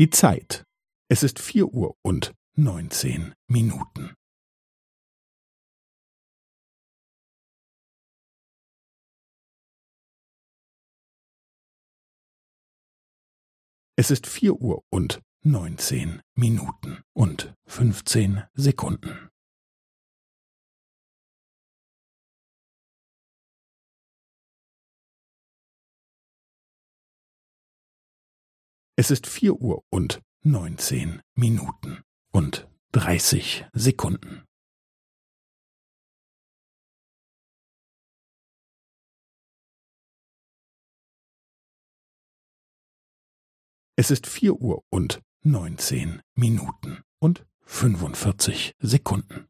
Die Zeit. Es ist vier Uhr und neunzehn Minuten. Es ist vier Uhr und neunzehn Minuten und fünfzehn Sekunden. Es ist vier Uhr und neunzehn Minuten und dreißig Sekunden. Es ist vier Uhr und neunzehn Minuten und fünfundvierzig Sekunden.